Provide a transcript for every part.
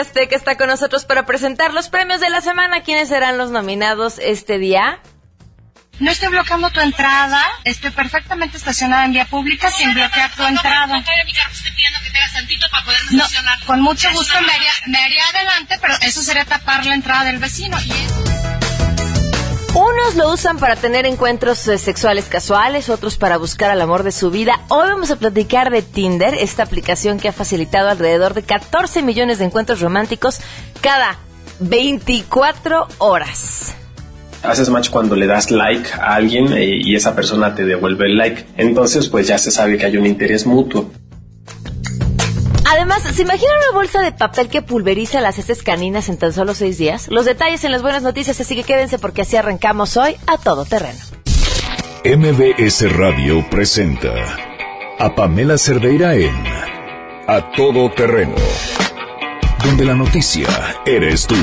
Azteca está con nosotros para presentar los premios de la semana. ¿Quiénes serán los nominados este día? No estoy bloqueando tu entrada, estoy perfectamente estacionada en vía pública sin bloquear tu entrada. No, con mucho gusto me haría, me haría adelante, pero eso sería tapar la entrada del vecino. Y es... Unos lo usan para tener encuentros eh, sexuales casuales, otros para buscar al amor de su vida. Hoy vamos a platicar de Tinder, esta aplicación que ha facilitado alrededor de 14 millones de encuentros románticos cada 24 horas haces match cuando le das like a alguien eh, y esa persona te devuelve el like. Entonces, pues ya se sabe que hay un interés mutuo. Además, ¿se imagina una bolsa de papel que pulveriza las heces caninas en tan solo seis días? Los detalles en las buenas noticias, así que quédense porque así arrancamos hoy a todo terreno. MBS Radio presenta a Pamela Cerdeira en A Todo Terreno, donde la noticia eres tú.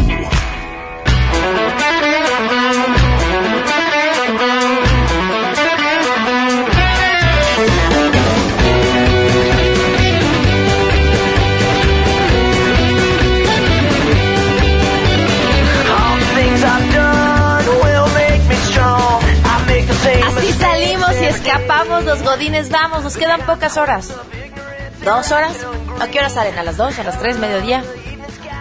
Vamos, los godines, vamos, nos quedan pocas horas. ¿Dos horas? ¿A qué hora salen? ¿A las dos? ¿A las tres? ¿Mediodía?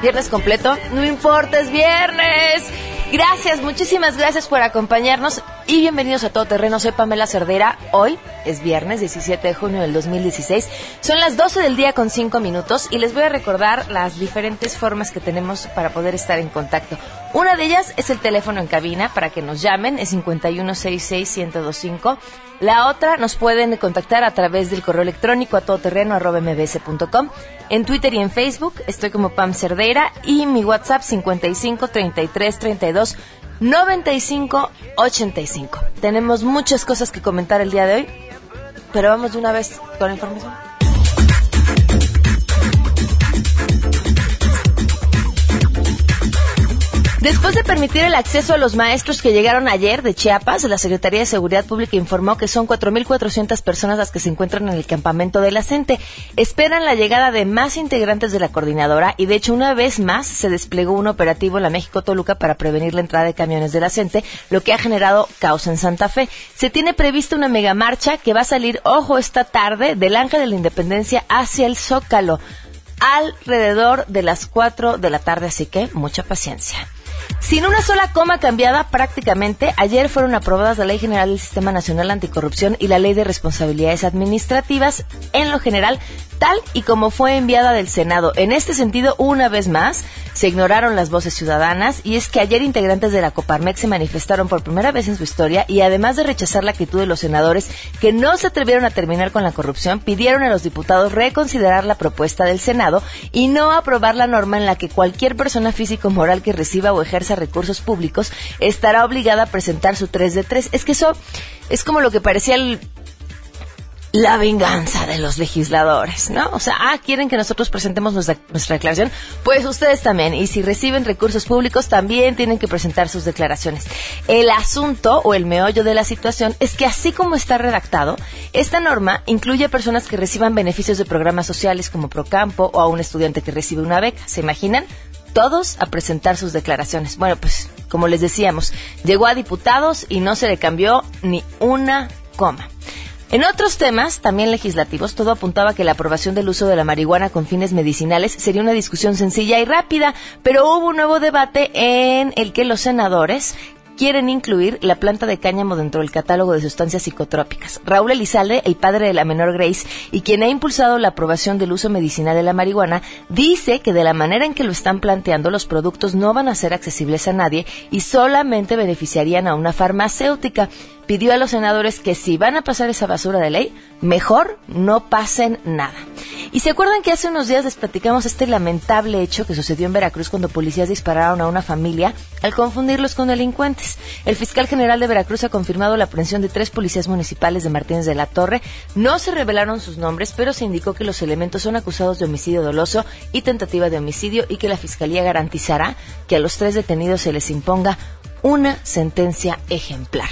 ¿Viernes completo? No importa, es viernes. Gracias, muchísimas gracias por acompañarnos y bienvenidos a Todo Terreno. Soy Pamela Cerdera. Hoy es viernes 17 de junio del 2016. Son las 12 del día con 5 minutos y les voy a recordar las diferentes formas que tenemos para poder estar en contacto. Una de ellas es el teléfono en cabina para que nos llamen, es 5166125. La otra nos pueden contactar a través del correo electrónico a todoterreno.mbs.com. En Twitter y en Facebook estoy como Pam Cerdeira y mi WhatsApp 55 33 32 95 85. Tenemos muchas cosas que comentar el día de hoy, pero vamos de una vez con la información. Después de permitir el acceso a los maestros que llegaron ayer de Chiapas, la Secretaría de Seguridad Pública informó que son 4.400 personas las que se encuentran en el campamento de la. Esperan la llegada de más integrantes de la coordinadora y, de hecho, una vez más se desplegó un operativo en la México-Toluca para prevenir la entrada de camiones de la CENTE, lo que ha generado caos en Santa Fe. Se tiene prevista una megamarcha que va a salir, ojo, esta tarde del Ángel de la Independencia hacia el Zócalo alrededor de las 4 de la tarde, así que mucha paciencia. Sin una sola coma cambiada prácticamente, ayer fueron aprobadas la Ley General del Sistema Nacional Anticorrupción y la Ley de Responsabilidades Administrativas en lo general, tal y como fue enviada del Senado. En este sentido, una vez más, se ignoraron las voces ciudadanas y es que ayer integrantes de la Coparmex se manifestaron por primera vez en su historia y además de rechazar la actitud de los senadores que no se atrevieron a terminar con la corrupción, pidieron a los diputados reconsiderar la propuesta del Senado y no aprobar la norma en la que cualquier persona físico moral que reciba o ejerza recursos públicos estará obligada a presentar su 3 de 3. Es que eso es como lo que parecía el la venganza de los legisladores, ¿no? O sea, ah, quieren que nosotros presentemos nuestra, declaración, pues ustedes también. Y si reciben recursos públicos, también tienen que presentar sus declaraciones. El asunto o el meollo de la situación es que así como está redactado, esta norma incluye a personas que reciban beneficios de programas sociales como Procampo o a un estudiante que recibe una beca. ¿Se imaginan? Todos a presentar sus declaraciones. Bueno, pues, como les decíamos, llegó a diputados y no se le cambió ni una coma. En otros temas, también legislativos, todo apuntaba que la aprobación del uso de la marihuana con fines medicinales sería una discusión sencilla y rápida, pero hubo un nuevo debate en el que los senadores quieren incluir la planta de cáñamo dentro del catálogo de sustancias psicotrópicas. Raúl Elizalde, el padre de la menor Grace y quien ha impulsado la aprobación del uso medicinal de la marihuana, dice que de la manera en que lo están planteando los productos no van a ser accesibles a nadie y solamente beneficiarían a una farmacéutica pidió a los senadores que si van a pasar esa basura de ley, mejor no pasen nada. Y se acuerdan que hace unos días les platicamos este lamentable hecho que sucedió en Veracruz cuando policías dispararon a una familia al confundirlos con delincuentes. El fiscal general de Veracruz ha confirmado la aprehensión de tres policías municipales de Martínez de la Torre. No se revelaron sus nombres, pero se indicó que los elementos son acusados de homicidio doloso y tentativa de homicidio y que la fiscalía garantizará que a los tres detenidos se les imponga una sentencia ejemplar.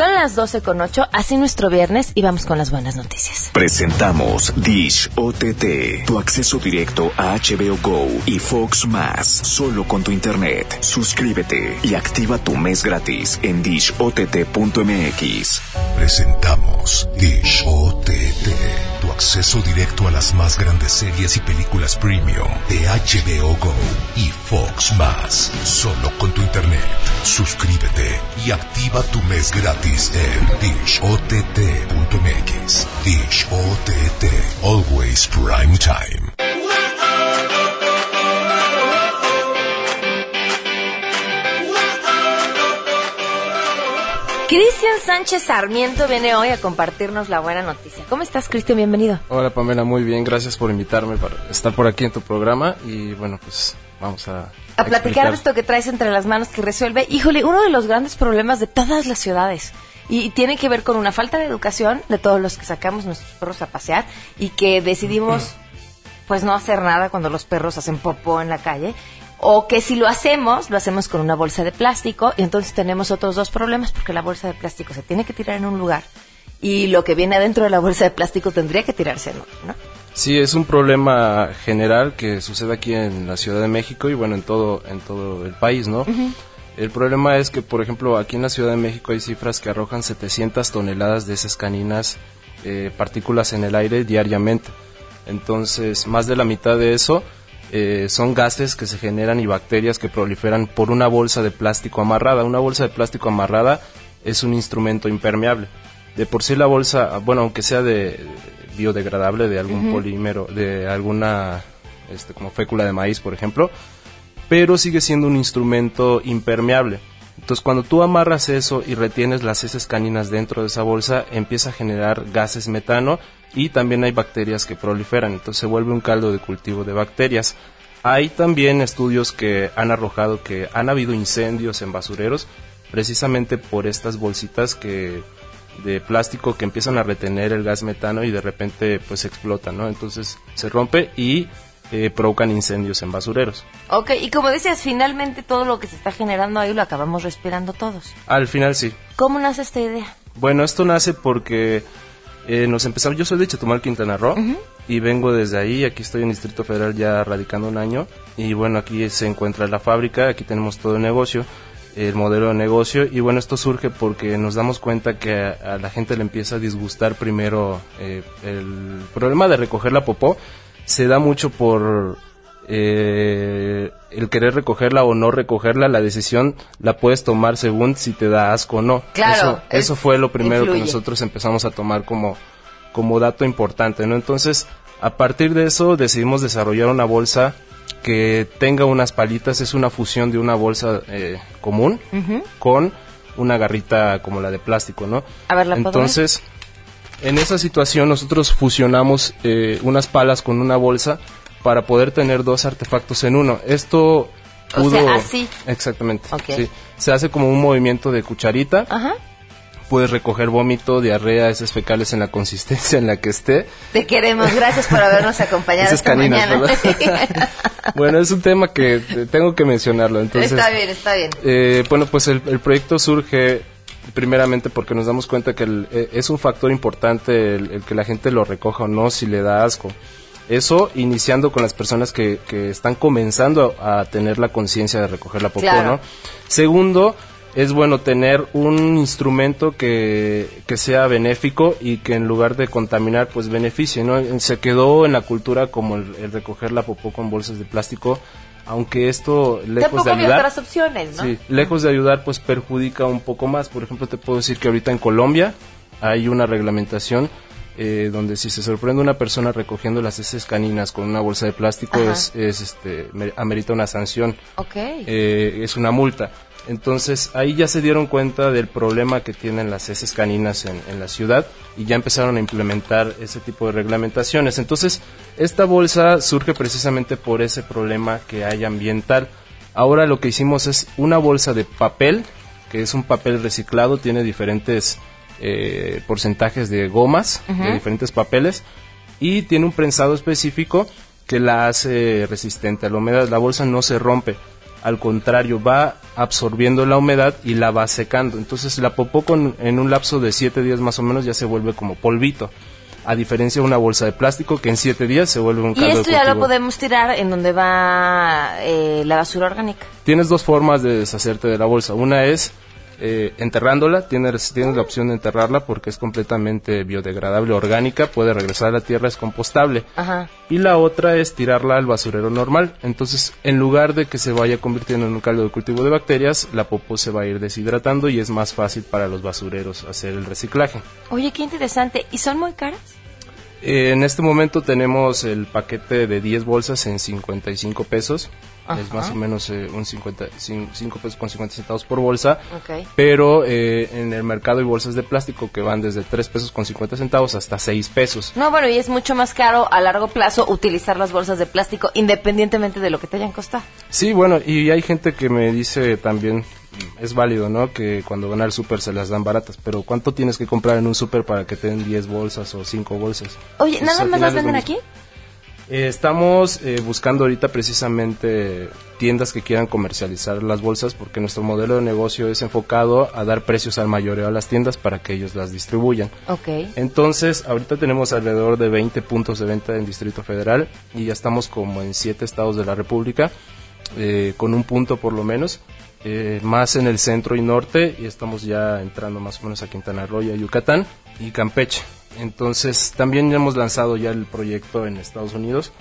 Son las 12 con 8, así nuestro viernes y vamos con las buenas noticias. Presentamos Dish OTT, tu acceso directo a HBO Go y Fox Más, solo con tu internet. Suscríbete y activa tu mes gratis en dishott.mx. Presentamos Dish OTT, tu acceso directo a las más grandes series y películas premium de HBO Go y Fox Más, solo con tu internet. Suscríbete y activa tu mes gratis en dishott.mx. Dish OTT, always prime time. Cristian Sánchez Sarmiento viene hoy a compartirnos la buena noticia. ¿Cómo estás, Cristian? Bienvenido. Hola Pamela, muy bien, gracias por invitarme para estar por aquí en tu programa y bueno, pues vamos a... A platicar de esto que traes entre las manos que resuelve, híjole, uno de los grandes problemas de todas las ciudades. Y tiene que ver con una falta de educación de todos los que sacamos nuestros perros a pasear y que decidimos pues no hacer nada cuando los perros hacen popó en la calle o que si lo hacemos, lo hacemos con una bolsa de plástico y entonces tenemos otros dos problemas porque la bolsa de plástico se tiene que tirar en un lugar y lo que viene adentro de la bolsa de plástico tendría que tirarse en otro, ¿no? Sí, es un problema general que sucede aquí en la Ciudad de México y bueno, en todo, en todo el país, ¿no? El problema es que, por ejemplo, aquí en la Ciudad de México hay cifras que arrojan 700 toneladas de esas caninas, eh, partículas en el aire diariamente. Entonces, más de la mitad de eso eh, son gases que se generan y bacterias que proliferan por una bolsa de plástico amarrada. Una bolsa de plástico amarrada es un instrumento impermeable. De por sí la bolsa, bueno, aunque sea de biodegradable, de algún polímero, de alguna, este, como fécula de maíz, por ejemplo, pero sigue siendo un instrumento impermeable. Entonces, cuando tú amarras eso y retienes las heces caninas dentro de esa bolsa, empieza a generar gases metano y también hay bacterias que proliferan. Entonces, se vuelve un caldo de cultivo de bacterias. Hay también estudios que han arrojado que han habido incendios en basureros precisamente por estas bolsitas que de plástico que empiezan a retener el gas metano y de repente pues explotan, ¿no? Entonces se rompe y eh, provocan incendios en basureros. Ok, y como decías, finalmente todo lo que se está generando ahí lo acabamos respirando todos. Al final sí. ¿Cómo nace esta idea? Bueno, esto nace porque eh, nos empezamos, yo soy de Chetumal, Quintana Roo, y vengo desde ahí, aquí estoy en Distrito Federal ya radicando un año, y bueno, aquí se encuentra la fábrica, aquí tenemos todo el negocio, el modelo de negocio, y bueno, esto surge porque nos damos cuenta que a, a la gente le empieza a disgustar primero eh, el problema de recoger la popó, se da mucho por eh, el querer recogerla o no recogerla, la decisión la puedes tomar según si te da asco o no. Claro, Eso, es- eso fue lo primero influye. que nosotros empezamos a tomar como, como dato importante, ¿no? Entonces, a partir de eso decidimos desarrollar una bolsa que tenga unas palitas, es una fusión de una bolsa eh, común con una garrita como la de plástico, ¿no? A ver, ¿la puedo ver? Entonces, en esa situación nosotros fusionamos eh, unas palas con una bolsa para poder tener dos artefactos en uno. Esto O pudo... sea, así. Exactamente. Sí. Se hace como un movimiento de cucharita. Ajá. Puedes recoger vómito, diarrea, heces fecales en la consistencia en la que esté. Te queremos, gracias por habernos acompañado esta caninas, mañana. ¿verdad? bueno, es un tema que tengo que mencionarlo. Entonces, está bien, está bien. eh, bueno, pues el, el proyecto surge primeramente porque nos damos cuenta que el- eh, es un factor importante el, el que la gente lo recoja o no, si le da asco. Eso iniciando con las personas que, que están comenzando a tener la conciencia de recoger la popó, Claro. ¿no? Segundo, es bueno tener un instrumento que, que sea benéfico y que en lugar de contaminar, pues beneficie, ¿no? Se quedó en la cultura como el, el recoger la popó con bolsas de plástico, aunque esto, lejos Tampoco de ayudar... otras opciones, ¿no? Sí, lejos de ayudar, pues perjudica un poco más. Por ejemplo, te puedo decir que ahorita en Colombia hay una reglamentación eh, donde si se sorprende una persona recogiendo las heces caninas con una bolsa de plástico Ajá. es, es, este, me- amerita una sanción, Ok. eh, es una multa. Entonces ahí ya se dieron cuenta del problema que tienen las heces caninas en, en la ciudad y ya empezaron a implementar ese tipo de reglamentaciones. Entonces esta bolsa surge precisamente por ese problema que hay ambiental. Ahora lo que hicimos es una bolsa de papel, que es un papel reciclado, tiene diferentes eh, porcentajes de gomas, de diferentes papeles, y tiene un prensado específico que la hace resistente a la humedad. La bolsa no se rompe. al contrario, va absorbiendo la humedad y la va secando. Entonces la popó con, en un lapso de 7 días más o menos ya se vuelve como polvito. A diferencia de una bolsa de plástico que en 7 días se vuelve un Y caldo de esto ya lo podemos tirar en donde va eh, la basura orgánica. Tienes dos formas de deshacerte de la bolsa. Una es eh, enterrándola, tienes, tienes la opción de enterrarla porque es completamente biodegradable, orgánica, puede regresar a la tierra, es compostable. Ajá. Y la otra es tirarla al basurero normal. Entonces, en lugar de que se vaya convirtiendo en un caldo de cultivo de bacterias, la popó se va a ir deshidratando y es más fácil para los basureros hacer el reciclaje. Oye, qué interesante. ¿Y son muy caras? Eh, en este momento tenemos el paquete de 10 bolsas en 55 pesos. Es más o menos eh, un 50, cin- 5 pesos con 50 centavos por bolsa. Ok. Pero eh, en el mercado hay bolsas de plástico que van desde 3 pesos con 50 centavos hasta 6 pesos. No, bueno, y es mucho más caro a largo plazo utilizar las bolsas de plástico independientemente de lo que te hayan costado. Sí, bueno, y hay gente que me dice también, es válido, ¿no? Que cuando van al súper se las dan baratas, pero ¿cuánto tienes que comprar en un súper para que te den 10 bolsas o 5 bolsas? Oye, Pues, ¿nada más las venden aquí? Eh, estamos eh, buscando ahorita precisamente tiendas que quieran comercializar las bolsas porque nuestro modelo de negocio es enfocado a dar precios al mayoreo a las tiendas para que ellos las distribuyan. Ok. Entonces, ahorita tenemos alrededor de 20 puntos de venta en Distrito Federal y ya estamos como en 7 estados de la República, eh, con un punto por lo menos, eh, más en el centro y norte, y estamos ya entrando más o menos a Quintana Roo y a Yucatán y Campeche. Entonces, también ya hemos lanzado ya el proyecto en Estados Unidos.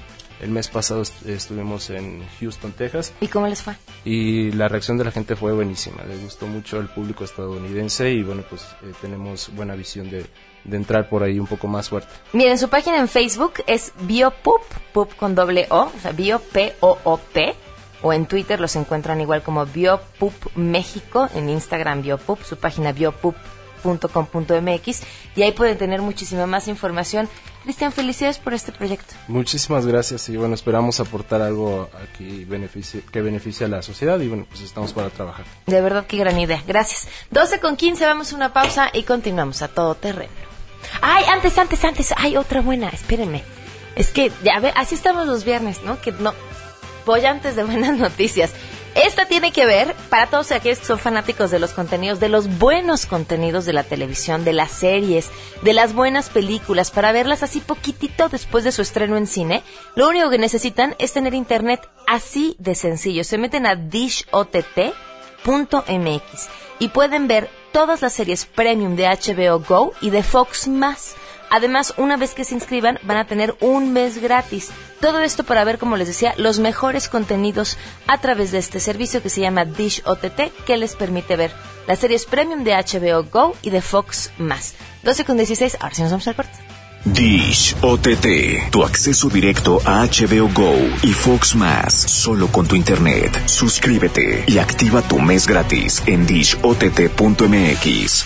El mes pasado est- estuvimos en Houston, Texas, ¿Y cómo les fue? y la reacción de la gente fue buenísima. Les gustó mucho el público estadounidense y bueno, pues eh, tenemos buena visión de, de entrar por ahí un poco más fuerte. Miren, su página en Facebook es Biopup, pup con doble O, o sea, Bio P O en Twitter los encuentran igual como Biopup México, en Instagram Biopup, su página biopup.com.mx y ahí pueden tener muchísima más información. Cristian, felicidades por este proyecto. Muchísimas gracias y bueno, esperamos aportar algo aquí beneficie, que beneficie a la sociedad y bueno, pues estamos para trabajar. De verdad, qué gran idea. Gracias. 12 con 15, vamos a una pausa y continuamos a todo terreno. Ay, antes, antes, antes. Hay otra buena, espérenme. Es que, ya ve, así estamos los viernes, ¿no? Que no. Voy antes de buenas noticias. Esta tiene que ver para todos aquellos que son fanáticos de los contenidos, de los buenos contenidos de la televisión, de las series, de las buenas películas, para verlas así poquitito después de su estreno en cine. Lo único que necesitan es tener internet así de sencillo. Se meten a dishott.mx y pueden ver todas las series premium de HBO Go y de Fox más. Además, una vez que se inscriban, van a tener un mes gratis. Todo esto para ver, como les decía, los mejores contenidos a través de este servicio que se llama Dish OTT, que les permite ver las series premium de HBO Go y de Fox más. 12 con 16, ahora sí nos vamos al corte. Dish OTT, tu acceso directo a HBO Go y Fox Más, solo con tu internet. Suscríbete y activa tu mes gratis en dishott.mx.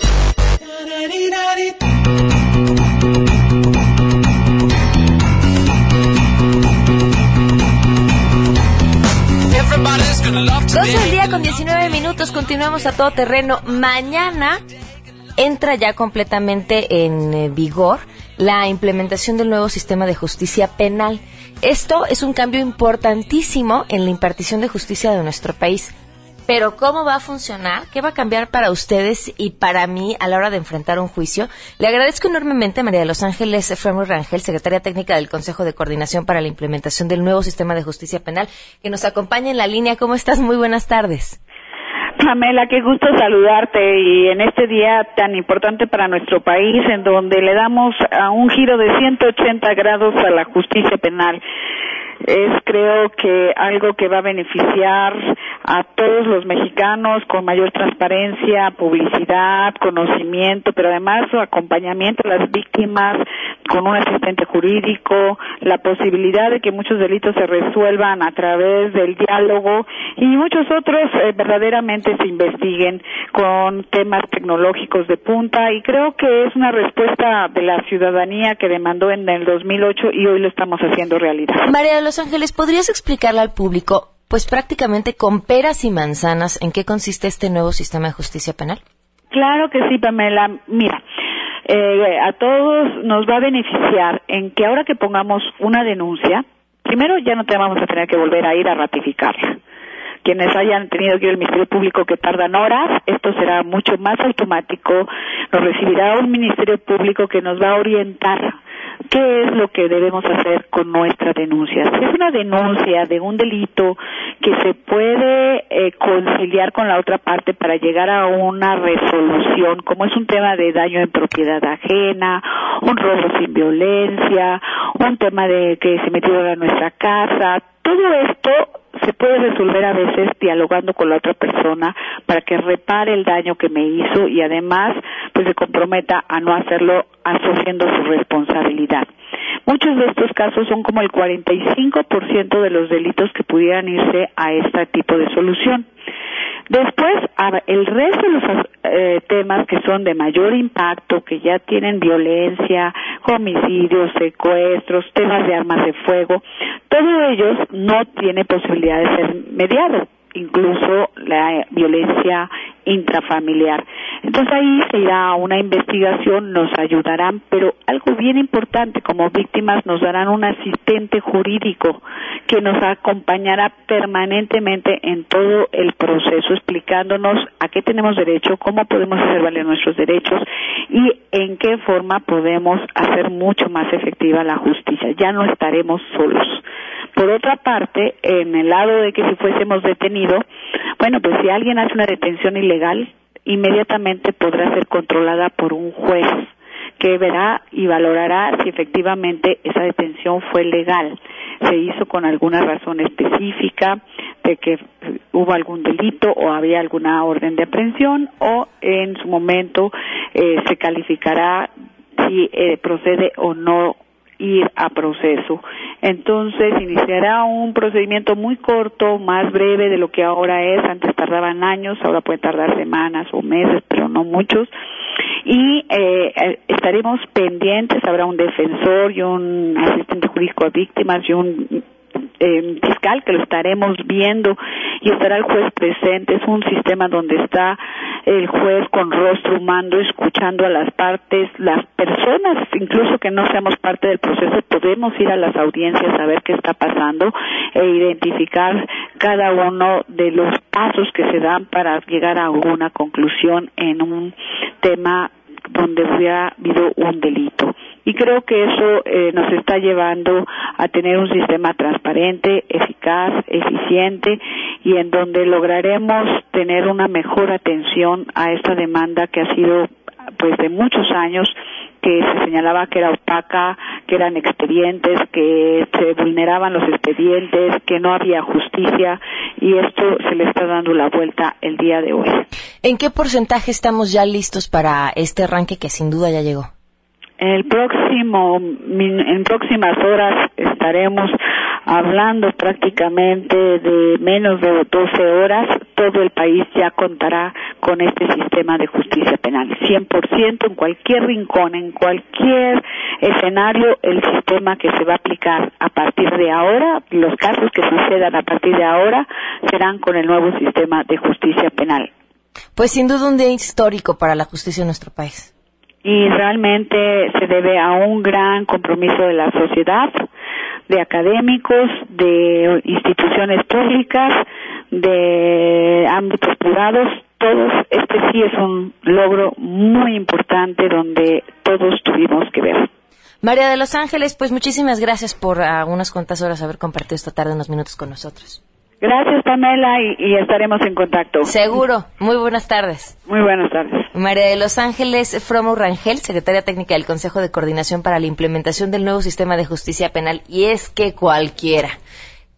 Dos del día con 19 minutos, continuamos a todo terreno. Mañana entra ya completamente en eh, vigor la implementación del nuevo sistema de justicia penal. Esto es un cambio importantísimo en la impartición de justicia de nuestro país. Pero ¿cómo va a funcionar? ¿Qué va a cambiar para ustedes y para mí a la hora de enfrentar un juicio? Le agradezco enormemente a María de Los Ángeles Fremur Rangel, secretaria técnica del Consejo de Coordinación para la Implementación del nuevo sistema de justicia penal, que nos acompaña en la línea. ¿Cómo estás? Muy buenas tardes. Pamela, qué gusto saludarte y en este día tan importante para nuestro país, en donde le damos a un giro de 180 grados a la justicia penal. Es creo que algo que va a beneficiar a todos los mexicanos con mayor transparencia, publicidad, conocimiento, pero además su acompañamiento a las víctimas con un asistente jurídico, la posibilidad de que muchos delitos se resuelvan a través del diálogo y muchos otros eh, verdaderamente se investiguen con temas tecnológicos de punta y creo que es una respuesta de la ciudadanía que demandó en el 2008 y hoy lo estamos haciendo realidad. María los Ángeles, ¿podrías explicarle al público, pues prácticamente con peras y manzanas, en qué consiste este nuevo sistema de justicia penal? Claro que sí, Pamela. Mira, eh, a todos nos va a beneficiar en que ahora que pongamos una denuncia, primero ya no te vamos a tener que volver a ir a ratificarla. Quienes hayan tenido que ir al Ministerio Público que tardan horas, esto será mucho más automático, nos recibirá un Ministerio Público que nos va a orientar qué es lo que debemos hacer con nuestra denuncia. Si es una denuncia de un delito que se puede eh, conciliar con la otra parte para llegar a una resolución, como es un tema de daño en propiedad ajena, un robo sin violencia, un tema de que se metió a nuestra casa, todo esto se puede resolver a veces dialogando con la otra persona para que repare el daño que me hizo y además pues se comprometa a no hacerlo asumiendo su responsabilidad. Muchos de estos casos son como el 45% de los delitos que pudieran irse a este tipo de solución. Después, el resto de los eh, temas que son de mayor impacto, que ya tienen violencia, homicidios, secuestros, temas de armas de fuego, todos ellos no tiene posibilidad de ser mediados incluso la violencia intrafamiliar. Entonces ahí se irá una investigación, nos ayudarán, pero algo bien importante, como víctimas nos darán un asistente jurídico que nos acompañará permanentemente en todo el proceso, explicándonos a qué tenemos derecho, cómo podemos hacer valer nuestros derechos y en qué forma podemos hacer mucho más efectiva la justicia. Ya no estaremos solos. Por otra parte, en el lado de que si fuésemos detenidos, bueno, pues si alguien hace una detención ilegal, inmediatamente podrá ser controlada por un juez que verá y valorará si efectivamente esa detención fue legal, se hizo con alguna razón específica de que hubo algún delito o había alguna orden de aprehensión o en su momento eh, se calificará si eh, procede o no ir a proceso. Entonces iniciará un procedimiento muy corto, más breve de lo que ahora es. Antes tardaban años, ahora puede tardar semanas o meses, pero no muchos. Y eh, estaremos pendientes, habrá un defensor y un asistente jurídico a víctimas y un eh, fiscal que lo estaremos viendo y estará el juez presente. Es un sistema donde está el juez con rostro humano escuchando a las partes, las personas, incluso que no seamos parte del proceso, podemos ir a las audiencias a ver qué está pasando e identificar cada uno de los pasos que se dan para llegar a alguna conclusión en un tema donde hubiera habido un delito. Y creo que eso eh, nos está llevando a tener un sistema transparente, eficaz, eficiente y en donde lograremos tener una mejor atención a esta demanda que ha sido pues de muchos años que se señalaba que era opaca, que eran expedientes, que se vulneraban los expedientes, que no había justicia y esto se le está dando la vuelta el día de hoy. ¿En qué porcentaje estamos ya listos para este arranque que sin duda ya llegó? El próximo, en próximas horas estaremos hablando prácticamente de menos de 12 horas. Todo el país ya contará con este sistema de justicia penal. 100% en cualquier rincón, en cualquier escenario, el sistema que se va a aplicar a partir de ahora, los casos que sucedan a partir de ahora, serán con el nuevo sistema de justicia penal. Pues sin duda un día histórico para la justicia en nuestro país y realmente se debe a un gran compromiso de la sociedad, de académicos, de instituciones públicas, de ámbitos privados, todos, este sí es un logro muy importante donde todos tuvimos que ver. María de Los Ángeles, pues muchísimas gracias por a unas cuantas horas haber compartido esta tarde unos minutos con nosotros. Gracias, Pamela, y, y estaremos en contacto. Seguro. Muy buenas tardes. Muy buenas tardes. María de Los Ángeles Fromo Rangel, secretaria técnica del Consejo de Coordinación para la Implementación del Nuevo Sistema de Justicia Penal. Y es que cualquiera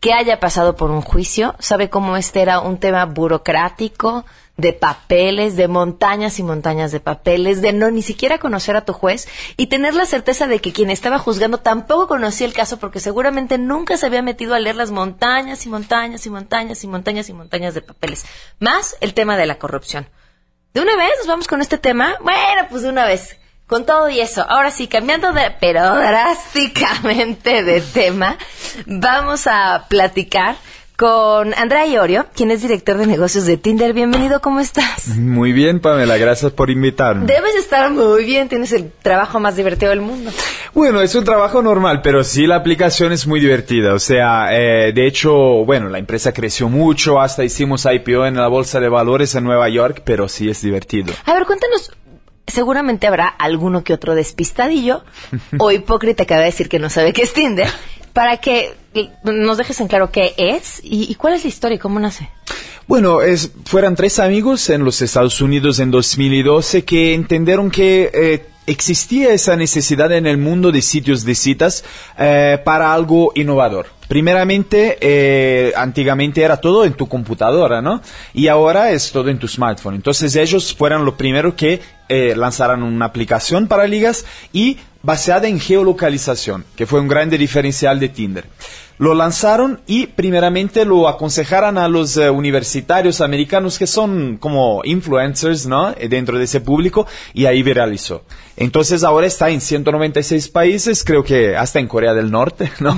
que haya pasado por un juicio sabe cómo este era un tema burocrático, de papeles, de montañas y montañas de papeles, de no ni siquiera conocer a tu juez y tener la certeza de que quien estaba juzgando tampoco conocía el caso porque seguramente nunca se había metido a leer las montañas y montañas y montañas y montañas y montañas de papeles. Más el tema de la corrupción. ¿De una vez nos vamos con este tema? Bueno, pues de una vez. Con todo y eso, ahora sí, cambiando de, pero drásticamente de tema, vamos a platicar con Andrea Iorio, quien es director de negocios de Tinder. Bienvenido, ¿cómo estás? Muy bien, Pamela, gracias por invitarme. Debes estar muy bien, tienes el trabajo más divertido del mundo. Bueno, es un trabajo normal, pero sí la aplicación es muy divertida. O sea, eh, de hecho, bueno, la empresa creció mucho, hasta hicimos IPO en la Bolsa de Valores en Nueva York, pero sí es divertido. A ver, cuéntanos, seguramente habrá alguno que otro despistadillo o hipócrita que va a decir que no sabe qué es Tinder, para que nos dejes en claro qué es y, y cuál es la historia y cómo nace. Bueno, es, fueron tres amigos en los Estados Unidos en 2012 que entendieron que eh, existía esa necesidad en el mundo de sitios de citas eh, para algo innovador. Primeramente, eh, antiguamente era todo en tu computadora, ¿no? Y ahora es todo en tu smartphone. Entonces ellos fueron los primeros que eh, lanzaron una aplicación para ligas y basada en geolocalización, que fue un grande diferencial de Tinder. Lo lanzaron y primeramente lo aconsejaron a los eh, universitarios americanos que son como influencers, ¿no? Eh, Dentro de ese público y ahí viralizó. Entonces ahora está en 196 países, creo que hasta en Corea del Norte, ¿no?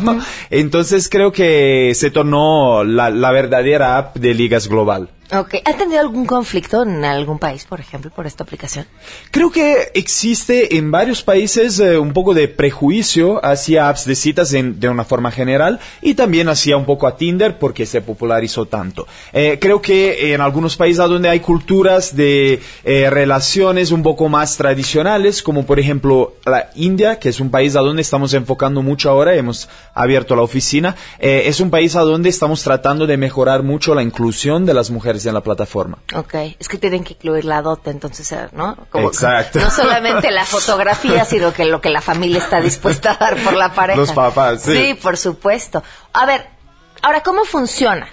Entonces creo que se tornó la, la verdadera app de ligas global. Ok, ¿has tenido algún conflicto en algún país, por ejemplo, por esta aplicación? Creo que existe en varios países eh, un poco de prejuicio hacia apps de citas en- de una forma general y también hacia un poco a Tinder porque se popularizó tanto. Eh, creo que en algunos países donde hay culturas de eh, relaciones un poco más tradicionales, como por ejemplo la India, que es un país a donde estamos enfocando mucho ahora, hemos abierto la oficina, eh, es un país a donde estamos tratando de mejorar mucho la inclusión de las mujeres en la plataforma. Ok, es que tienen que incluir la dote, entonces, eh, ¿no? Como- Exacto. No solamente la fotografía, sino que lo que la familia está dispuesta a dar por la pareja. Los papás, sí. Sí, por supuesto. A ver, ahora, ¿cómo funciona?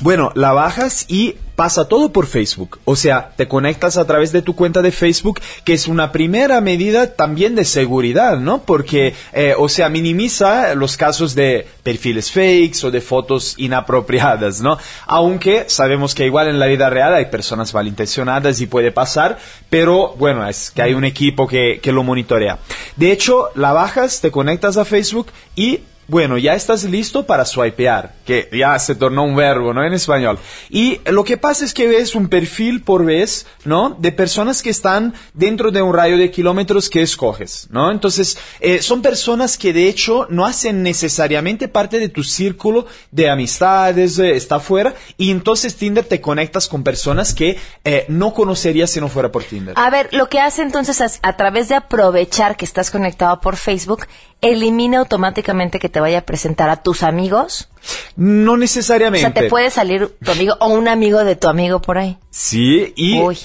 Bueno, la bajas y pasa todo por Facebook. O sea, te conectas a través de tu cuenta de Facebook, que es una primera medida también de seguridad, ¿no? Porque, eh, o sea, minimiza los casos de perfiles fakes o de fotos inapropiadas, ¿no? Aunque sabemos que igual en la vida real hay personas malintencionadas y puede pasar, pero bueno, es que hay un equipo que, que lo monitorea. De hecho, la bajas, te conectas a Facebook y bueno, ya estás listo para swipear, que ya se tornó un verbo, ¿no? En español. Y lo que pasa es que ves un perfil por vez, ¿no? De personas que están dentro de un radio de kilómetros que escoges, ¿no? Entonces, eh, son personas que de hecho no hacen necesariamente parte de tu círculo de amistades, está fuera, y entonces Tinder te conectas con personas que eh, no conocerías si no fuera por Tinder. A ver, lo que hace entonces es, a través de aprovechar que estás conectado por Facebook, elimina automáticamente que te vaya a presentar a tus amigos. No O necesariamente. sea, te puede salir tu amigo o un amigo de tu amigo por ahí. Sí, y Uy.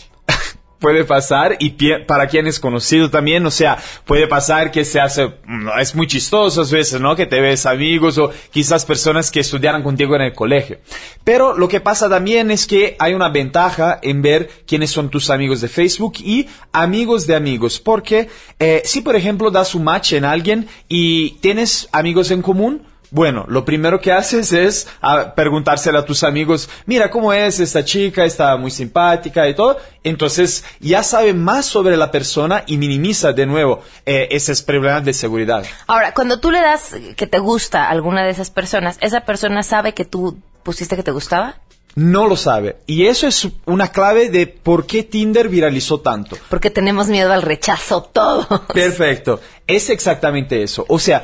Puede pasar y para quien es conocido también, o sea, puede pasar que se hace, mm, es muy chistoso a veces, ¿no? Que te ves amigos o quizás personas que estudiaron contigo en el colegio. Pero lo que pasa también es que hay una ventaja en ver quiénes son tus amigos de Facebook y amigos de amigos, porque eh, si por ejemplo das un match en alguien y tienes amigos en común, bueno, lo primero que haces es ah, preguntárselo a tus amigos, mira cómo es esta chica, está muy simpática y todo. Entonces ya sabe más sobre la persona y minimiza de nuevo eh, esos problemas de seguridad. Ahora, cuando tú le das que te gusta a alguna de esas personas, ¿esa persona sabe que tú pusiste que te gustaba? No lo sabe. Y eso es una clave de por qué Tinder viralizó tanto. Porque tenemos miedo al rechazo todo. Perfecto. Es exactamente eso. O sea,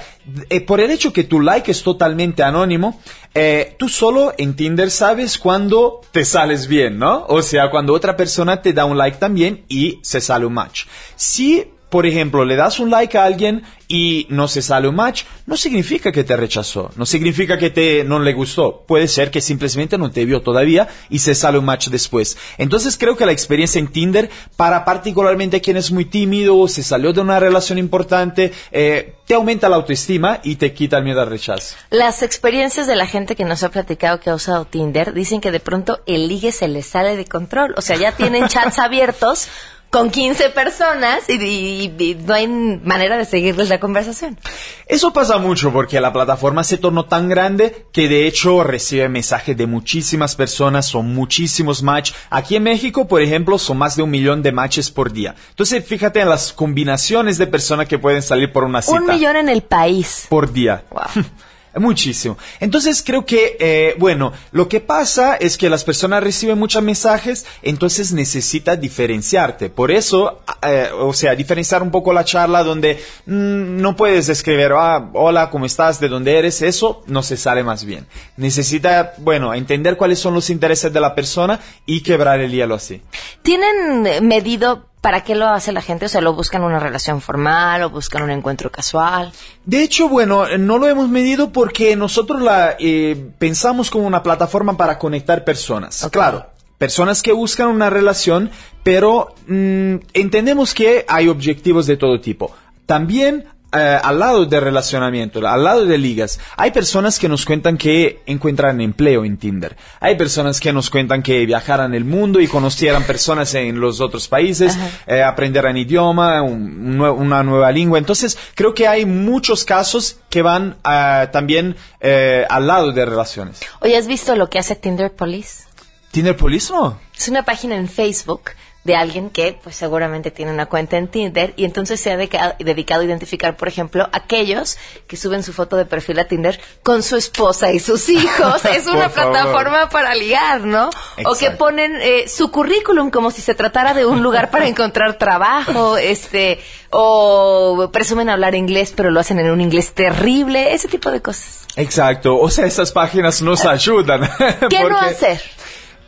eh, por el hecho que tu like es totalmente anónimo, eh, tú solo en Tinder sabes cuando te sales bien, ¿no? O sea, cuando otra persona te da un like también y se sale un match. Si por ejemplo, le das un like a alguien y no se sale un match, no significa que te rechazó, no significa que te no le gustó. Puede ser que simplemente no te vio todavía y se sale un match después. Entonces creo que la experiencia en Tinder, para particularmente quien es muy tímido o se salió de una relación importante, eh, te aumenta la autoestima y te quita el miedo al rechazo. Las experiencias de la gente que nos ha platicado que ha usado Tinder dicen que de pronto el ligue se les sale de control. O sea, ya tienen chats abiertos con 15 personas y, y- y no hay manera de seguirles la conversación. Eso pasa mucho porque la plataforma se tornó tan grande que de hecho recibe mensajes de muchísimas personas, son muchísimos match. Aquí en México, por ejemplo, son más de un millón de matches por día. Entonces, fíjate en las combinaciones de personas que pueden salir por una cita. Un millón en el país. por día. Wow. Muchísimo. Entonces creo que, eh, bueno, lo que pasa es que las personas reciben muchos mensajes, entonces necesita diferenciarte. Por eso, eh, o sea, diferenciar un poco la charla donde mm, no puedes escribir, ah, hola, ¿cómo estás? ¿De dónde eres? Eso no se sale más bien. Necesita, bueno, entender cuáles son los intereses de la persona y quebrar el hielo así. ¿Tienen eh, medido para qué lo hace la gente? O sea, ¿lo buscan una relación formal o buscan un encuentro casual? De hecho, bueno, no lo hemos medido porque nosotros la eh, pensamos como una plataforma para conectar personas. Claro, personas que buscan una relación, pero mm, entendemos que hay objetivos de todo tipo. También eh, al lado de relacionamiento, al lado de ligas, hay personas que nos cuentan que encuentran empleo en Tinder. Hay personas que nos cuentan que viajaran el mundo y conocieran personas en los otros países, eh, aprenderan idioma, un- una nueva lengua. Entonces, creo que hay muchos casos que van ah, también eh, al lado de relaciones. Oye, ¿has visto lo que hace Tinder Police? ¿Tinder Police no? Es una página en Facebook de alguien que pues seguramente tiene una cuenta en Tinder y entonces se ha deca- dedicado a identificar, por ejemplo, aquellos que suben su foto de perfil a Tinder con su esposa y sus hijos. es una favor. plataforma para ligar, ¿no? O que ponen eh, su currículum como si se tratara de un lugar para encontrar trabajo, este, o presumen hablar inglés pero lo hacen en un inglés terrible, ese tipo de cosas. Exacto. O sea, esas páginas nos ayudan. ¿Qué no hacer?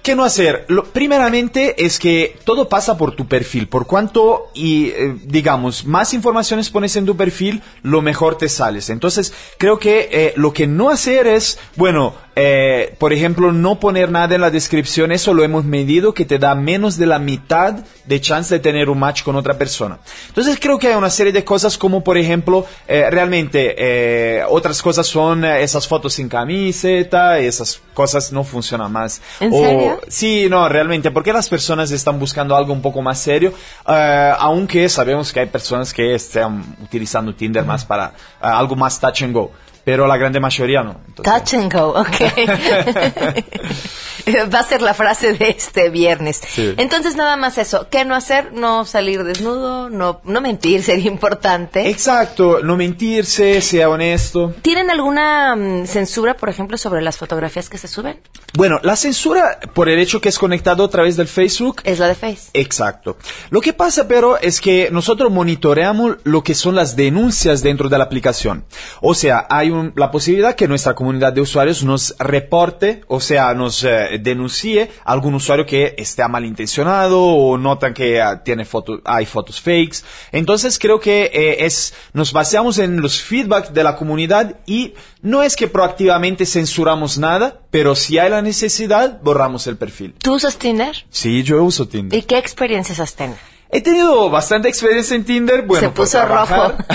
¿Qué no hacer? Lo, primeramente es que todo pasa por tu perfil. Por cuanto, y eh, digamos, más informaciones pones en tu perfil, lo mejor te sales. Entonces, creo que eh, lo que no hacer es, bueno, eh, por ejemplo, no poner nada en la descripción. Eso lo hemos medido que te da menos de la mitad de chance de tener un match con otra persona. Entonces, creo que hay una serie de cosas como, por ejemplo, eh, realmente, eh, otras cosas son eh, esas fotos sin camiseta, esas cosas no funcionan más. ¿En O- serio? Sí, no, realmente, porque las personas están buscando algo un poco más serio, eh, aunque sabemos que hay personas que están utilizando Tinder más para eh, algo más touch and go, pero la grande mayoría no. Entonces- Touch and go, ok. Va a ser la frase de este viernes. Sí. Entonces, nada más eso. ¿Qué no hacer? No salir desnudo, no, no mentir, sería importante. Exacto, no mentirse, sea honesto. ¿Tienen alguna mm, censura, por ejemplo, sobre las fotografías que se suben? Bueno, la censura por el hecho que es conectado a través del Facebook Es la de Face. Exacto. Lo que pasa, pero, es que nosotros monitoreamos lo que son las denuncias dentro de la aplicación. O sea, hay un- la posibilidad que nuestra comunidad de usuarios nos reporte, o sea, nos eh, denuncie algún usuario que esté malintencionado o notan que ah, tiene foto- hay fotos fakes. Entonces, creo que eh, es, nos basamos en los feedback de la comunidad y no es que proactivamente censuramos nada, pero si hay la necesidad, borramos el perfil. ¿Tú usas Tinder? Sí, yo uso Tinder. ¿Y qué experiencias has tenido? He tenido bastante experiencia en Tinder. Bueno, Se puso por trabajar,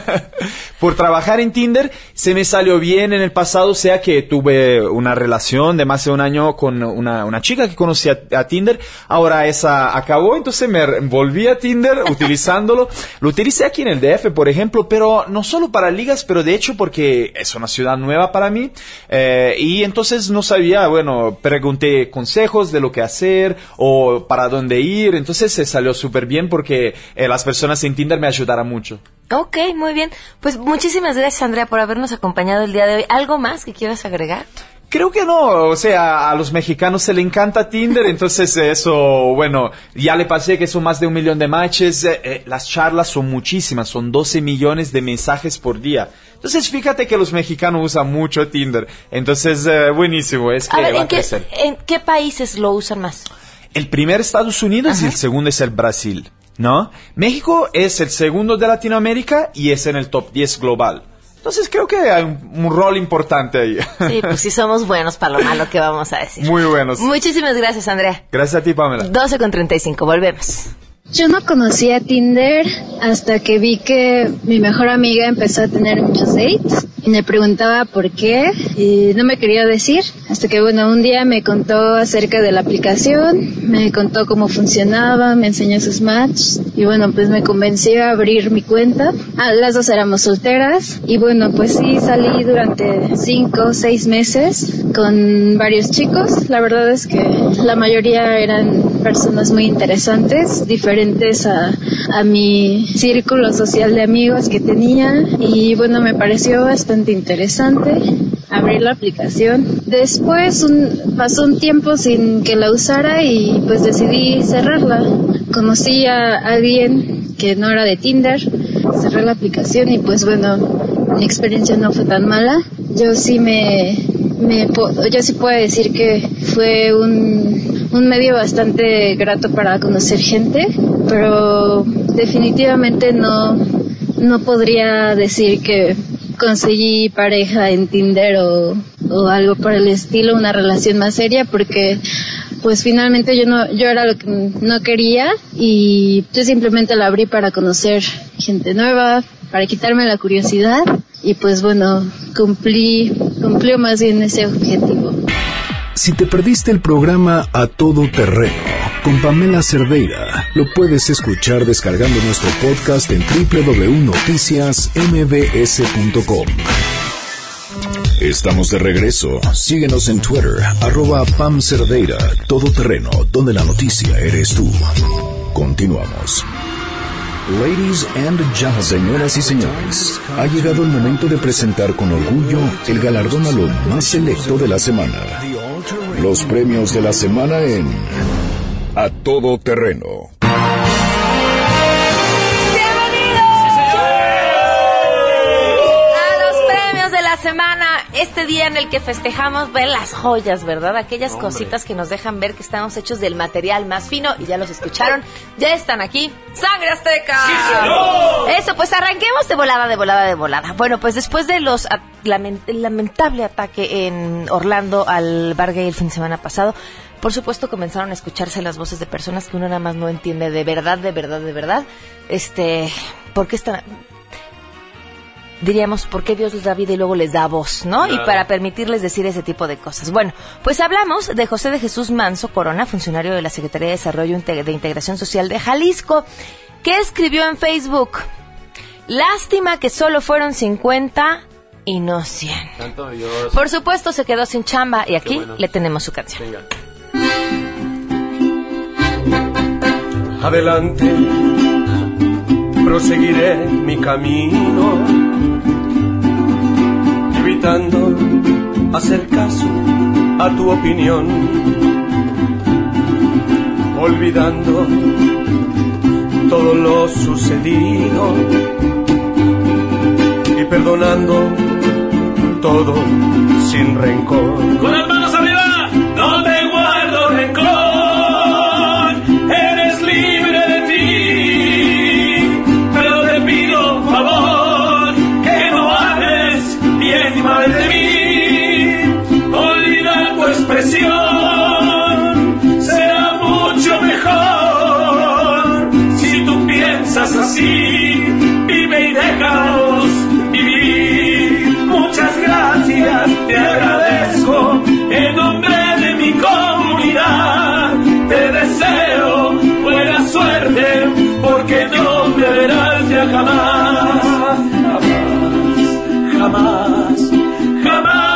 por trabajar en Tinder se me salió bien en el pasado, sea que tuve una relación de más de un año con una, una chica que conocí a, a Tinder. Ahora esa acabó, entonces me volví a Tinder utilizándolo. Lo utilicé aquí en el DF, por ejemplo, pero no solo para ligas, pero de hecho porque es una ciudad nueva para mí. Eh, y entonces no sabía, bueno, pregunté consejos de lo que hacer o para dónde ir. Entonces se salió súper bien porque eh, las personas en Tinder me ayudaron mucho. Ok, muy bien. Pues muchísimas gracias, Andrea, por habernos acompañado el día de hoy. ¿Algo más que quieras agregar? Creo que no, o sea, a los mexicanos se le encanta Tinder, entonces eso, bueno, ya le pasé que son más de un millón de matches, eh, eh, las charlas son muchísimas, son 12 millones de mensajes por día. Entonces fíjate que los mexicanos usan mucho Tinder, entonces eh, buenísimo, es que A ver, va ¿en a qué, crecer. ¿en qué países lo usan más? El primer Estados Unidos y el segundo es el Brasil. ¿no? México es el segundo de Latinoamérica y es en el top 10 global. Entonces creo que hay un, un rol importante ahí. Sí, pues sí somos buenos para lo malo que vamos a decir. Muy buenos. Muchísimas gracias, Andrea. Gracias a ti, Pamela. 12 con 35, volvemos. Yo no conocía Tinder hasta que vi que mi mejor amiga empezó a tener muchos dates y me preguntaba por qué y no me quería decir. Hasta que bueno, un día me contó acerca de la aplicación, me contó cómo funcionaba, me enseñó sus matches y bueno, pues me convenció a abrir mi cuenta. Ah, las dos éramos solteras y bueno, pues sí salí durante cinco o seis meses con varios chicos. La verdad es que la mayoría eran personas muy interesantes, diferentes a, a mi círculo social de amigos que tenía y bueno, me pareció bastante interesante abrir la aplicación. Después un- pasó un tiempo sin que la usara y pues decidí cerrarla. Conocí a alguien que no era de Tinder, cerré la aplicación y pues bueno, mi experiencia no fue tan mala. Yo sí me, me yo sí puedo decir que fue un, un medio bastante grato para conocer gente, pero definitivamente no, no podría decir que conseguí pareja en Tinder o, o algo por el estilo, una relación más seria, porque pues finalmente yo no, yo era lo que no quería y yo simplemente la abrí para conocer gente nueva, para quitarme la curiosidad y pues bueno, cumplí, cumplió más bien ese objetivo. Si te perdiste el programa A Todo Terreno con Pamela Cerdeira, lo puedes escuchar descargando nuestro podcast en www.noticiasmbs.com. Estamos de regreso. Síguenos en Twitter, arroba Pam Cerdeira, Todo Terreno, donde la noticia eres tú. Continuamos. Ladies and gentlemen, señoras y señores, ha llegado el momento de presentar con orgullo el galardón a lo más selecto de la semana. Los premios de la semana en A Todo Terreno. Semana, este día en el que festejamos ver las joyas, ¿verdad? Aquellas cositas que nos dejan ver que estamos hechos del material más fino y ya los escucharon, ya están aquí. ¡Sangre Azteca! Eso, pues arranquemos de volada, de volada, de volada. Bueno, pues después de los a- lament- el lamentable ataque en Orlando al bar gay el fin de semana pasado, por supuesto comenzaron a escucharse las voces de personas que uno nada más no entiende de verdad, de verdad, de verdad. Este, ¿por qué están diríamos, ¿por qué Dios les da vida y luego les da voz, no? Y para permitirles decir ese tipo de cosas. Bueno, pues hablamos de José de Jesús Manso Corona, funcionario de la Secretaría de Desarrollo de Integración Social de Jalisco, que escribió en Facebook, lástima que solo fueron 50 y no 100. Tanto Dios. Por supuesto se quedó sin chamba y aquí le tenemos su canción. Venga. Adelante, proseguiré mi camino, evitando hacer caso a tu opinión, olvidando todo lo sucedido y perdonando todo sin rencor. Así, vive y déjanos vivir. Muchas gracias, te agradezco en nombre de mi comunidad. Te deseo buena suerte porque no me verás ya jamás, jamás, jamás, jamás.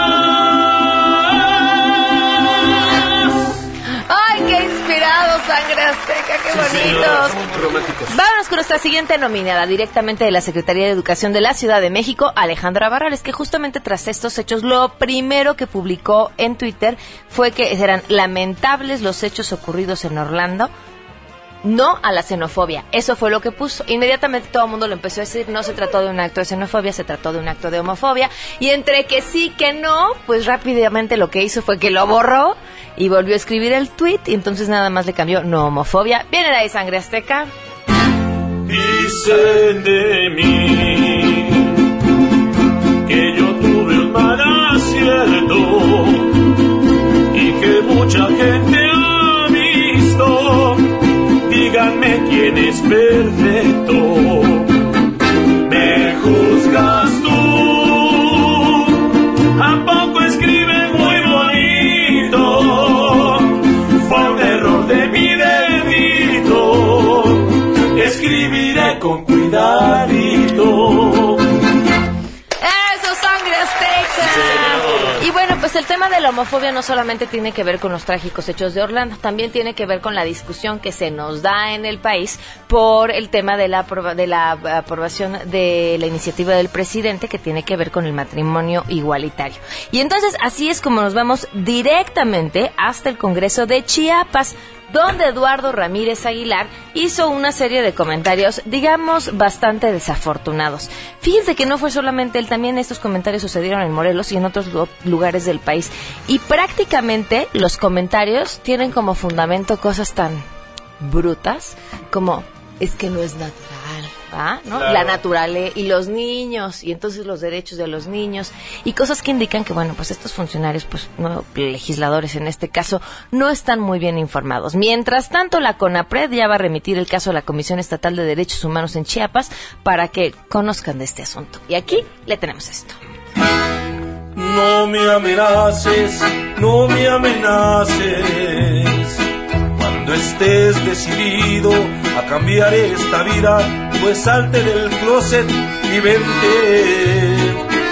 ¡Ay, qué inspirado, sangre azteca! ¡Qué bonitos! Románticos. Vámonos con nuestra siguiente nominada, directamente de la Secretaría de Educación de la Ciudad de México, Alejandra Barrales, que justamente tras estos hechos, lo primero que publicó en Twitter fue que eran lamentables los hechos ocurridos en Orlando. No a la xenofobia. Eso fue lo que puso. Inmediatamente todo el mundo lo empezó a decir. No se trató de un acto de xenofobia, se trató de un acto de homofobia. Y entre que sí, que no, pues rápidamente lo que hizo fue que lo borró y volvió a escribir el tweet. Y entonces nada más le cambió no homofobia. Viene de ahí sangre azteca. Dicen de mí que yo tuve un mal acierto y que mucha gente ha visto. Díganme quién es perfecto. Me con cuidadito. ¡Eso, sangre azteca! Y bueno, pues el tema de la homofobia no solamente tiene que ver con los trágicos hechos de Orlando, también tiene que ver con la discusión que se nos da en el país por el tema de la, de la aprobación de la iniciativa del presidente que tiene que ver con el matrimonio igualitario. Y entonces así es como nos vamos directamente hasta el Congreso de Chiapas donde Eduardo Ramírez Aguilar hizo una serie de comentarios, digamos, bastante desafortunados. Fíjense que no fue solamente él, también estos comentarios sucedieron en Morelos y en otros lu- lugares del país. Y prácticamente los comentarios tienen como fundamento cosas tan brutas como es que no es natural, ¿va? ¿no? Claro. La naturaleza y los niños y entonces los derechos de los niños y cosas que indican que bueno, pues estos funcionarios, pues no legisladores en este caso, no están muy bien informados. Mientras tanto, la CONAPRED ya va a remitir el caso a la Comisión Estatal de Derechos Humanos en Chiapas para que conozcan de este asunto. Y aquí le tenemos esto. No me amenaces, no me amenaces. Cuando estés decidido a cambiar esta vida, pues salte del closet y vente.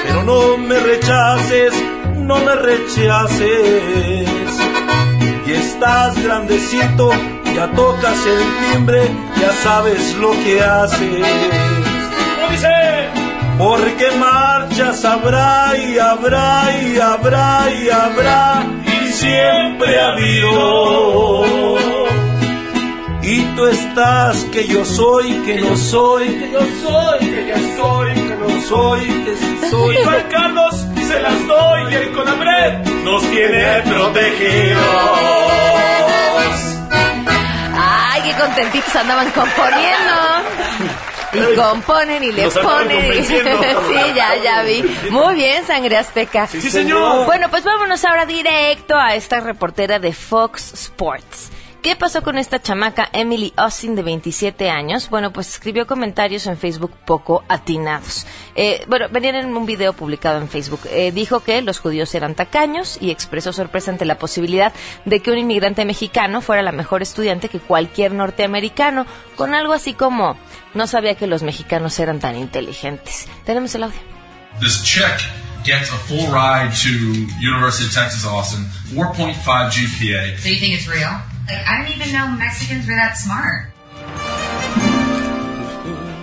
Pero no me rechaces, no me rechaces. Y estás grandecito, ya tocas el timbre, ya sabes lo que haces. Porque marchas habrá y habrá y habrá y habrá y siempre ha habido. Y tú estás que yo soy, que no soy, que yo soy, que ya soy, que no soy, que sí soy. Juan Carlos se las doy y el Conabred nos tiene protegidos. ¡Ay, qué contentitos andaban componiendo! Y componen y le Nos andaban ponen. sí, ya, ya vi. Muy bien, Sangre Azteca. Sí, señor. Bueno, pues vámonos ahora directo a esta reportera de Fox Sports. ¿Qué pasó con esta chamaca Emily Austin de 27 años? Bueno, pues escribió comentarios en Facebook poco atinados. Eh, bueno, venían en un video publicado en Facebook. Eh, dijo que los judíos eran tacaños y expresó sorpresa ante la posibilidad de que un inmigrante mexicano fuera la mejor estudiante que cualquier norteamericano, con algo así como no sabía que los mexicanos eran tan inteligentes. Tenemos el audio. This chick gets a full ride to University of Texas Austin, 4.5 GPA. So you think it's real? Like, I didn't even know Mexicans were that smart.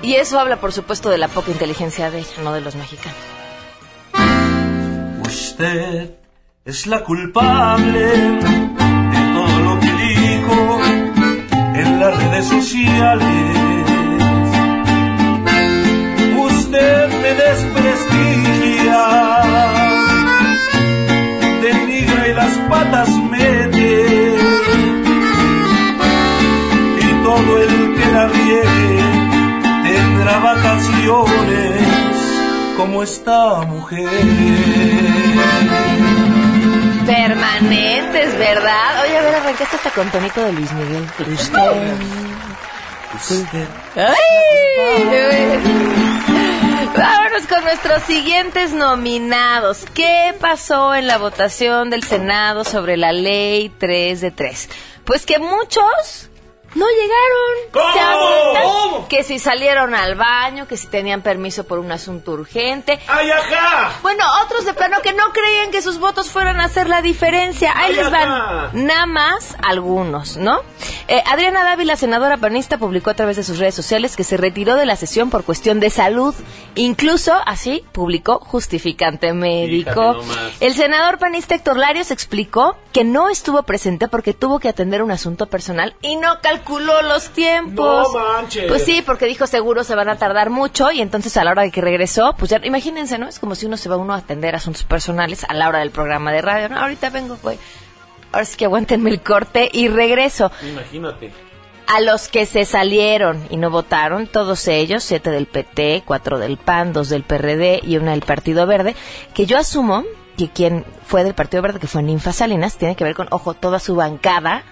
Y eso habla, por supuesto, de la poca inteligencia de ella, no de los mexicanos. Usted es la culpable de todo lo que dijo en las redes sociales. Mujer. Permanentes, ¿verdad? Oye, a ver, arrancaste hasta con tonito de Luis Miguel. Usted. Usted. ¡Ay! Vámonos con nuestros siguientes nominados. ¿Qué pasó en la votación del Senado sobre la ley 3 de 3? Pues que muchos no llegaron. ¿Cómo? Se. Que si salieron al baño, que si tenían permiso por un asunto urgente. ¡Ay, ajá! Bueno, otros de plano que no creían que sus votos fueran a hacer la diferencia. Ahí Ay, les ajá. van nada más algunos, ¿no? Eh, Adriana Dávila, senadora panista, publicó a través de sus redes sociales que se retiró de la sesión por cuestión de salud. Incluso, así, publicó justificante médico. El senador panista Héctor Larios explicó que no estuvo presente porque tuvo que atender un asunto personal y no calculó los tiempos. No manches. Pues sí, porque dijo seguro se van a tardar mucho y entonces a la hora de que regresó, pues ya imagínense, ¿no? Es como si uno se va uno a atender asuntos personales a la hora del programa de radio. No, ahorita vengo, güey. Ahora sí que aguántenme el corte y regreso. Imagínate. A los que se salieron y no votaron, todos ellos, siete del PT, cuatro del PAN, dos del PRD y una del Partido Verde, que yo asumo que quien fue del Partido Verde, que fue Ninfa Salinas, tiene que ver con, ojo, toda su bancada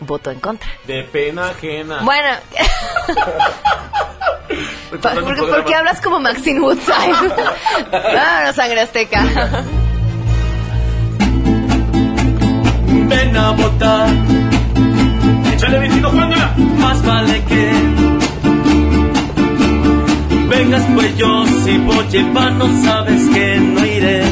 votó en contra. De pena ajena. Bueno, ¿por, por, por qué hablas como Maxine Woodside? Vámonos, sangre azteca. Ven a votar. Échale 22, Juanga. Más vale que vengas, pues yo si voy en vano, sabes que no iré.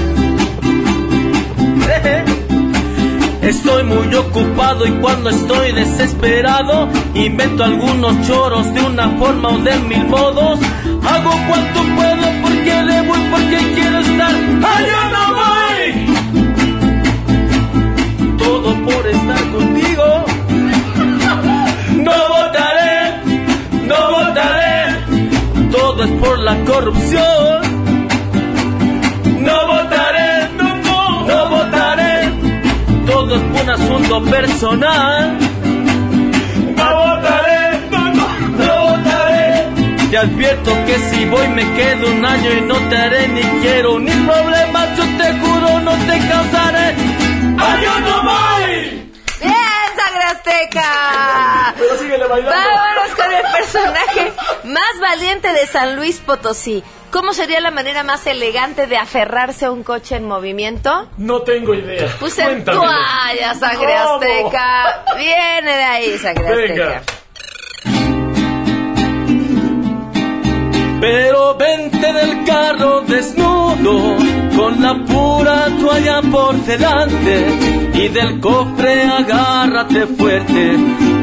Estoy muy ocupado y cuando estoy desesperado invento algunos choros de una forma o de mil modos. Hago cuanto puedo porque debo y porque quiero estar. ¡Allá no voy! Todo por estar contigo. No votaré, no votaré. Todo es por la corrupción. Asunto personal. No votaré, no, votaré. Te advierto que si voy me quedo un año y no te haré ni quiero ni problemas. Yo te juro no te causaré. ¡Ay, yo no! ¡Bien, sangre azteca! Pero síguele bailando. Vámonos con el personaje más valiente de San Luis Potosí. ¿Cómo sería la manera más elegante de aferrarse a un coche en movimiento? No tengo idea. Puse en Cuéntamelo. toalla, sangre ¿Cómo? azteca. Viene de ahí, sangre Venga. azteca. Pero vente del carro desnudo, con la pura toalla por delante, y del cofre agárrate fuerte,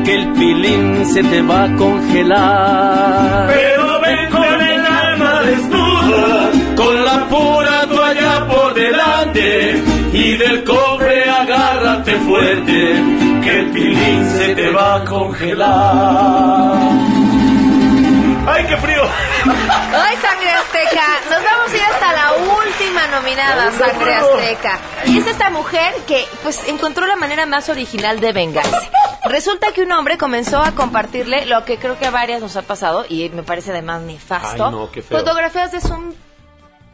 que el pilín se te va a congelar. Pero ven con el alma desnuda, con la pura toalla por delante, y del cofre agárrate fuerte, que el pilín se te va a congelar. ¡Ay, qué frío! ¡Ay, sangre azteca! Nos vamos a ir hasta la última nominada, sangre azteca. Y es esta mujer que, pues, encontró la manera más original de vengarse. Resulta que un hombre comenzó a compartirle lo que creo que a varias nos ha pasado, y me parece además nefasto, Ay, no, qué feo. fotografías de su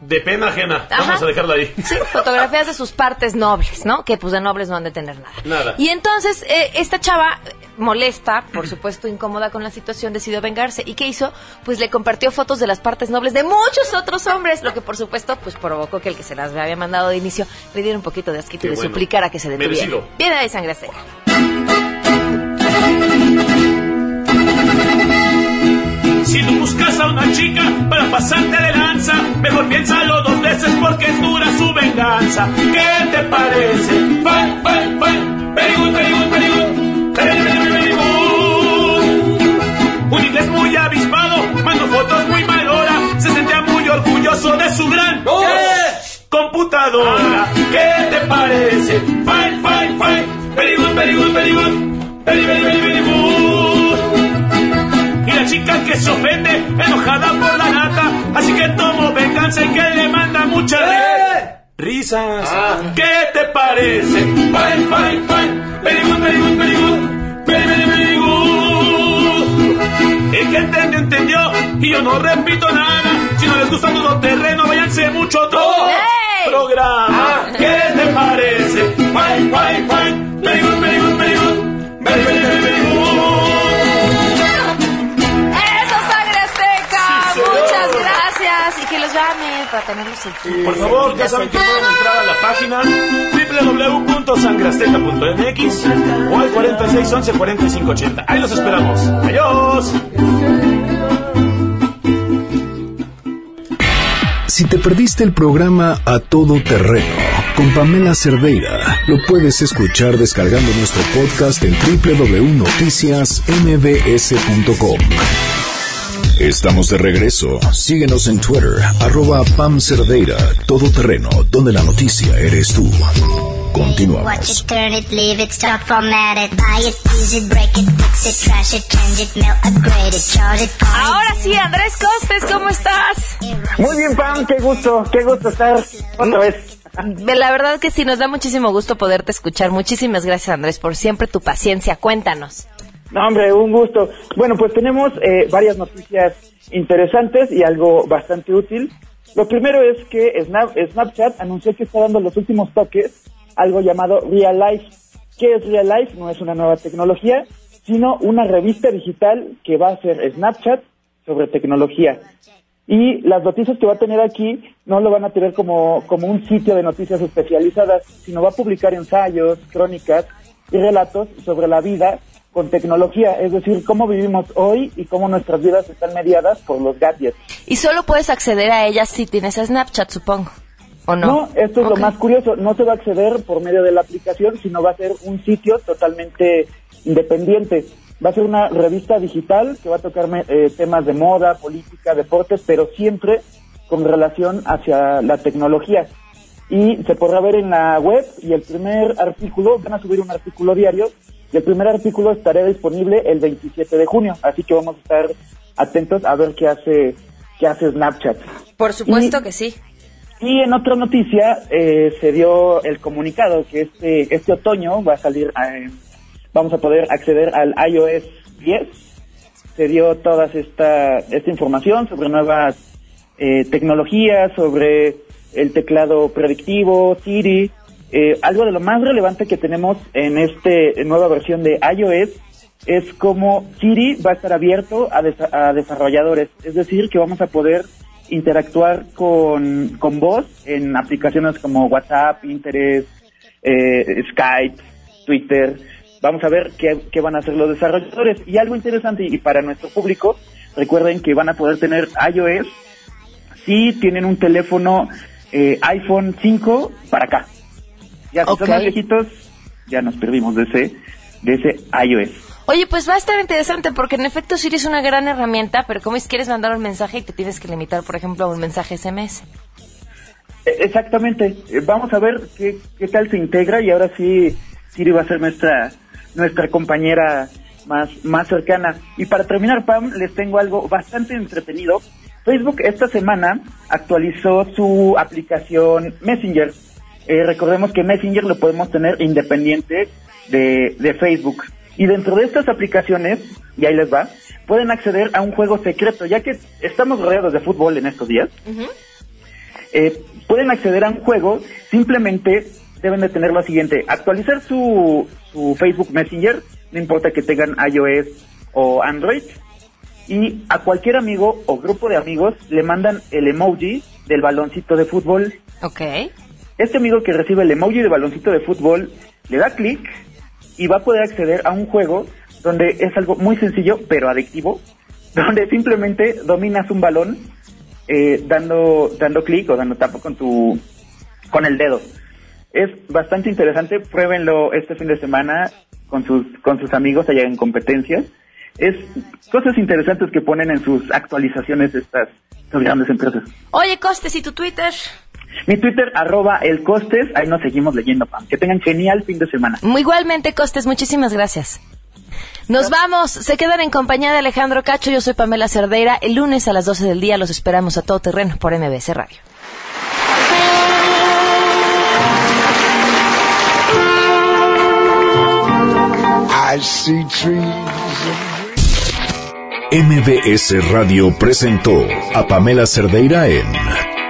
De pena ajena. Vamos a dejarla ahí. Sí, fotografías de sus partes nobles, ¿no? Que pues de nobles no han de tener nada. Nada. Y entonces eh, esta chava, molesta, por supuesto incómoda con la situación, decidió vengarse. ¿Y qué hizo? Pues le compartió fotos de las partes nobles de muchos otros hombres, lo que por supuesto pues provocó que el que se las había mandado de inicio le diera un poquito de asquito y le bueno. suplicara que se detuviera. Merecido. Viene de sangre seca. Si tú buscas a una chica para pasarte de mejor piénsalo dos veces porque es dura su venganza. ¿Qué te parece? Fine, fine, fine. Very good, very good, very good. Very, very, very good. Un inglés muy avispado, mandó fotos muy malora, se sentía muy orgulloso de su gran computadora. ¿Qué te parece? Fine, fine, fine. Very good, very good, very good. Very, very, very, very good. Chica que se ofende, enojada por la nata, así que tomo venganza y que le manda mucha risas. ¿Qué te parece? Fine, fine, fine. Very good, very good, very good. Very, very, very good. El que entendió, entendió. Y yo no repito nada. Si no les gusta todo terreno, váyanse mucho a otro ¡Ey! programa. ¿Qué te parece? Fine, fine, fine. Very good, very good, very good. Very, very, very, very good. Para tenerlos en Por favor, ya saben que pueden entrar a la página www.sangrasteca.mx o al 4611 4580. Ahí los esperamos. Adiós. Si te perdiste el programa A Todo Terreno con Pamela Cerdeira, lo puedes escuchar descargando nuestro podcast en www.noticiasmbs.com. Estamos de regreso. Síguenos en Twitter, arroba Pam Cerdeira, Todo Terreno, donde la noticia eres tú. Continuamos. Watch it, turn it, leave it, stop, format it, buy it, use it, break it, fix it, trash it, change it, mail, upgrade it, charge it, call Ahora sí, Andrés Costes, ¿cómo estás? Muy bien, Pam, qué gusto, qué gusto estar otra vez. La verdad que sí, nos da muchísimo gusto poderte escuchar. Muchísimas gracias, Andrés, por siempre tu paciencia. Cuéntanos. No, hombre, un gusto. Bueno, pues tenemos eh, varias noticias interesantes y algo bastante útil. Lo primero es que Snap- Snapchat anunció que está dando los últimos toques, algo llamado Real Life. ¿Qué es Real Life? No es una nueva tecnología, sino una revista digital que va a ser Snapchat sobre tecnología. Y las noticias que va a tener aquí no lo van a tener como, como un sitio de noticias especializadas, sino va a publicar ensayos, crónicas y relatos sobre la vida con tecnología, es decir, cómo vivimos hoy y cómo nuestras vidas están mediadas por los gadgets. Y solo puedes acceder a ellas si tienes Snapchat, supongo. ¿O no? esto es lo más curioso, no se va a acceder por medio de la aplicación, sino va a ser un sitio totalmente independiente. Va a ser una revista digital que va a tocar eh, temas de moda, política, deportes, pero siempre con relación hacia la tecnología. Y se podrá ver en la web y el primer artículo, van a subir un artículo diario, y el primer artículo estará disponible el 27 de junio, así que vamos a estar atentos a ver qué hace, qué hace Snapchat. Por supuesto que sí. Y en otra noticia eh, se dio el comunicado que este este otoño va a salir, eh, vamos a poder acceder al iOS 10. Se dio toda esta esta información sobre nuevas eh, tecnologías, sobre el teclado predictivo, Siri. Eh, algo de lo más relevante que tenemos en este nueva versión de iOS es como Siri va a estar abierto a, desa- a desarrolladores, es decir, que vamos a poder interactuar con, con voz en aplicaciones como WhatsApp, Pinterest, eh, Skype, Twitter. Vamos a ver qué, qué van a hacer los desarrolladores. Y algo interesante, y para nuestro público, recuerden que van a poder tener iOS si tienen un teléfono eh, iPhone 5 para acá. Ya si Ok. son más viejitos, ya nos perdimos de ese, de ese iOS. Oye, pues va a estar interesante porque en efecto Siri es una gran herramienta, pero como es quieres mandar un mensaje y te tienes que limitar, por ejemplo, a un mensaje SMS. Eh, Exactamente. Eh, Vamos a ver qué, qué tal se integra y ahora sí Siri va a ser nuestra nuestra compañera más más cercana. Y para terminar, Pam, les tengo algo bastante entretenido. Facebook esta semana actualizó su aplicación Messenger. Eh, recordemos que Messenger lo podemos tener independiente de, de Facebook. Y dentro de estas aplicaciones, y ahí les va, pueden acceder a un juego secreto, ya que estamos rodeados de fútbol en estos días. Eh, pueden acceder a un juego, simplemente deben de tener lo siguiente, actualizar su, su Facebook Messenger, no importa que tengan iOS o Android, y a cualquier amigo o grupo de amigos le mandan el emoji del baloncito de fútbol. Ok. Este amigo que recibe el emoji de baloncito de fútbol le da clic y va a poder acceder a un juego donde es algo muy sencillo pero adictivo, donde simplemente dominas un balón eh, dando dando clic o dando tapo con tu con el dedo. Es bastante interesante, pruébenlo este fin de semana con sus con sus amigos allá en competencias. Es cosas interesantes que ponen en sus actualizaciones estas, grandes empresas. Oye, Costes, ¿y tu Twitter? Mi Twitter, arroba el costes, ahí nos seguimos leyendo, Pam. Que tengan genial fin de semana. Igualmente, Costes, muchísimas gracias. Nos vamos, se quedan en compañía de Alejandro Cacho, yo soy Pamela Cerdeira, el lunes a las 12 del día los esperamos a todo terreno por MBS Radio. I see trees. MBS Radio presentó a Pamela Cerdeira en